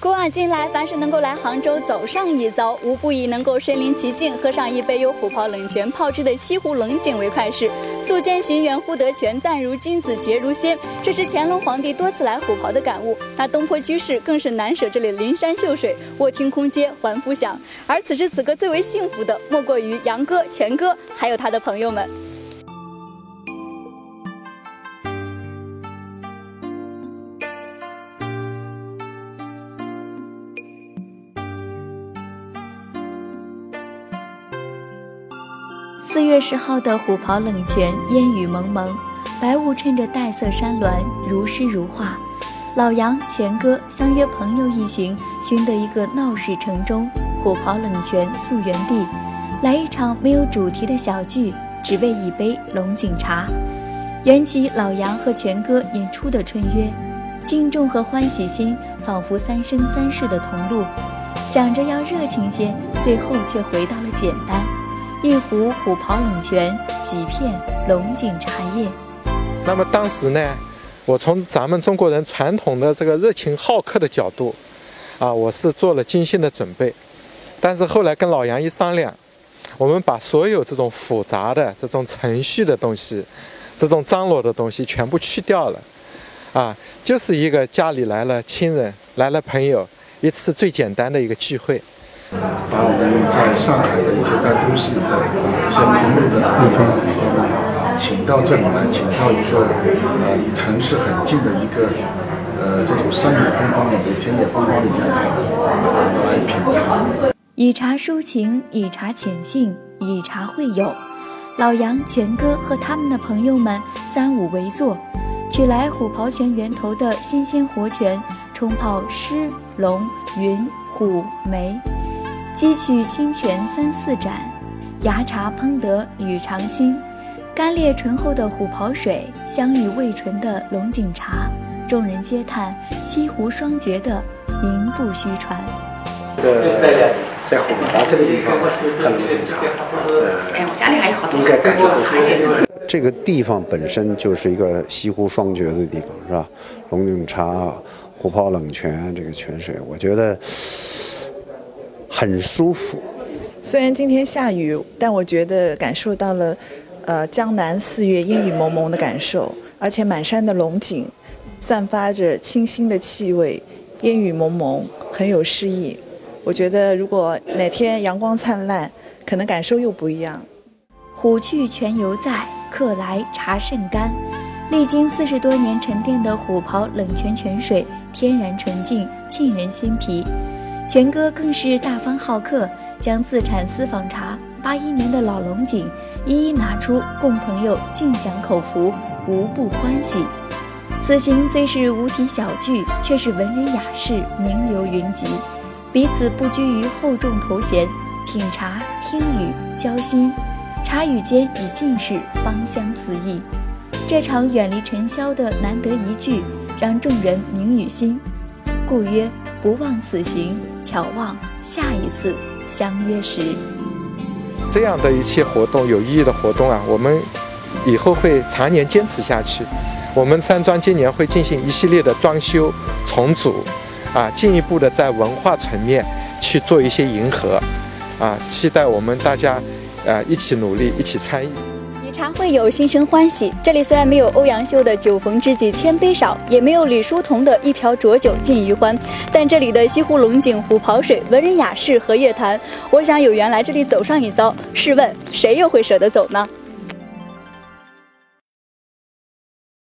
古往今来，凡是能够来杭州走上一遭，无不以能够身临其境，喝上一杯由虎跑冷泉泡制的西湖冷井为快事。素间寻源忽得泉，淡如君子，洁如仙。这是乾隆皇帝多次来虎跑的感悟。那东坡居士更是难舍这里林山秀水，卧听空阶还复响。而此时此刻最为幸福的，莫过于杨哥、全哥，还有他的朋友们。四月十号的虎跑冷泉，烟雨蒙蒙，白雾衬着黛色山峦，如诗如画。老杨、全哥相约朋友一行，寻得一个闹市城中虎跑冷泉溯源地，来一场没有主题的小聚，只为一杯龙井茶，缘起老杨和全哥演出的春约，敬重和欢喜心仿佛三生三世的同路，想着要热情些，最后却回到了简单。一壶虎跑冷泉，几片龙井茶叶。那么当时呢，我从咱们中国人传统的这个热情好客的角度，啊，我是做了精心的准备。但是后来跟老杨一商量，我们把所有这种复杂的这种程序的东西，这种张罗的东西全部去掉了，啊，就是一个家里来了亲人，来了朋友，一次最简单的一个聚会。把我们在上海的一些在都市里的一些忙碌的朋友，请到这里来，请到一个呃离城市很近的一个呃这种山野风光里面、田野风光里面来品茶。以茶抒情，以茶浅性，以茶会友。老杨、全哥和他们的朋友们三五围坐，取来虎跑泉源头的新鲜活泉，冲泡狮、龙、云、虎、梅。汲取清泉三四盏，芽茶烹得语长新，干裂醇厚的虎跑水，香郁味醇的龙井茶，众人皆叹西湖双绝的名不虚传。这个在虎跑这个地方，很龙茶，呃，我家里还有好多应该感觉很这个地方本身就是一个西湖双绝的地方，是吧？龙井茶、虎跑冷泉，这个泉水，我觉得。很舒服，虽然今天下雨，但我觉得感受到了，呃，江南四月烟雨蒙蒙的感受，而且满山的龙井，散发着清新的气味，烟雨蒙蒙，很有诗意。我觉得如果哪天阳光灿烂，可能感受又不一样。虎去泉犹在，客来茶甚甘。历经四十多年沉淀的虎跑冷泉泉水，天然纯净，沁人心脾。全哥更是大方好客，将自产私房茶八一年的老龙井一一拿出供朋友尽享口福，无不欢喜。此行虽是无题小聚，却是文人雅士名流云集，彼此不拘于厚重头衔，品茶听雨交心，茶语间已尽是芳香四溢。这场远离尘嚣的难得一聚，让众人铭于心，故曰。不忘此行，巧望下一次相约时。这样的一切活动，有意义的活动啊，我们以后会常年坚持下去。我们山庄今年会进行一系列的装修重组，啊，进一步的在文化层面去做一些迎合，啊，期待我们大家，呃，一起努力，一起参与。茶会友心生欢喜。这里虽然没有欧阳修的“酒逢知己千杯少”，也没有李叔同的一瓢浊酒尽余欢，但这里的西湖龙井、虎跑水、文人雅士和乐坛，我想有缘来这里走上一遭，试问谁又会舍得走呢？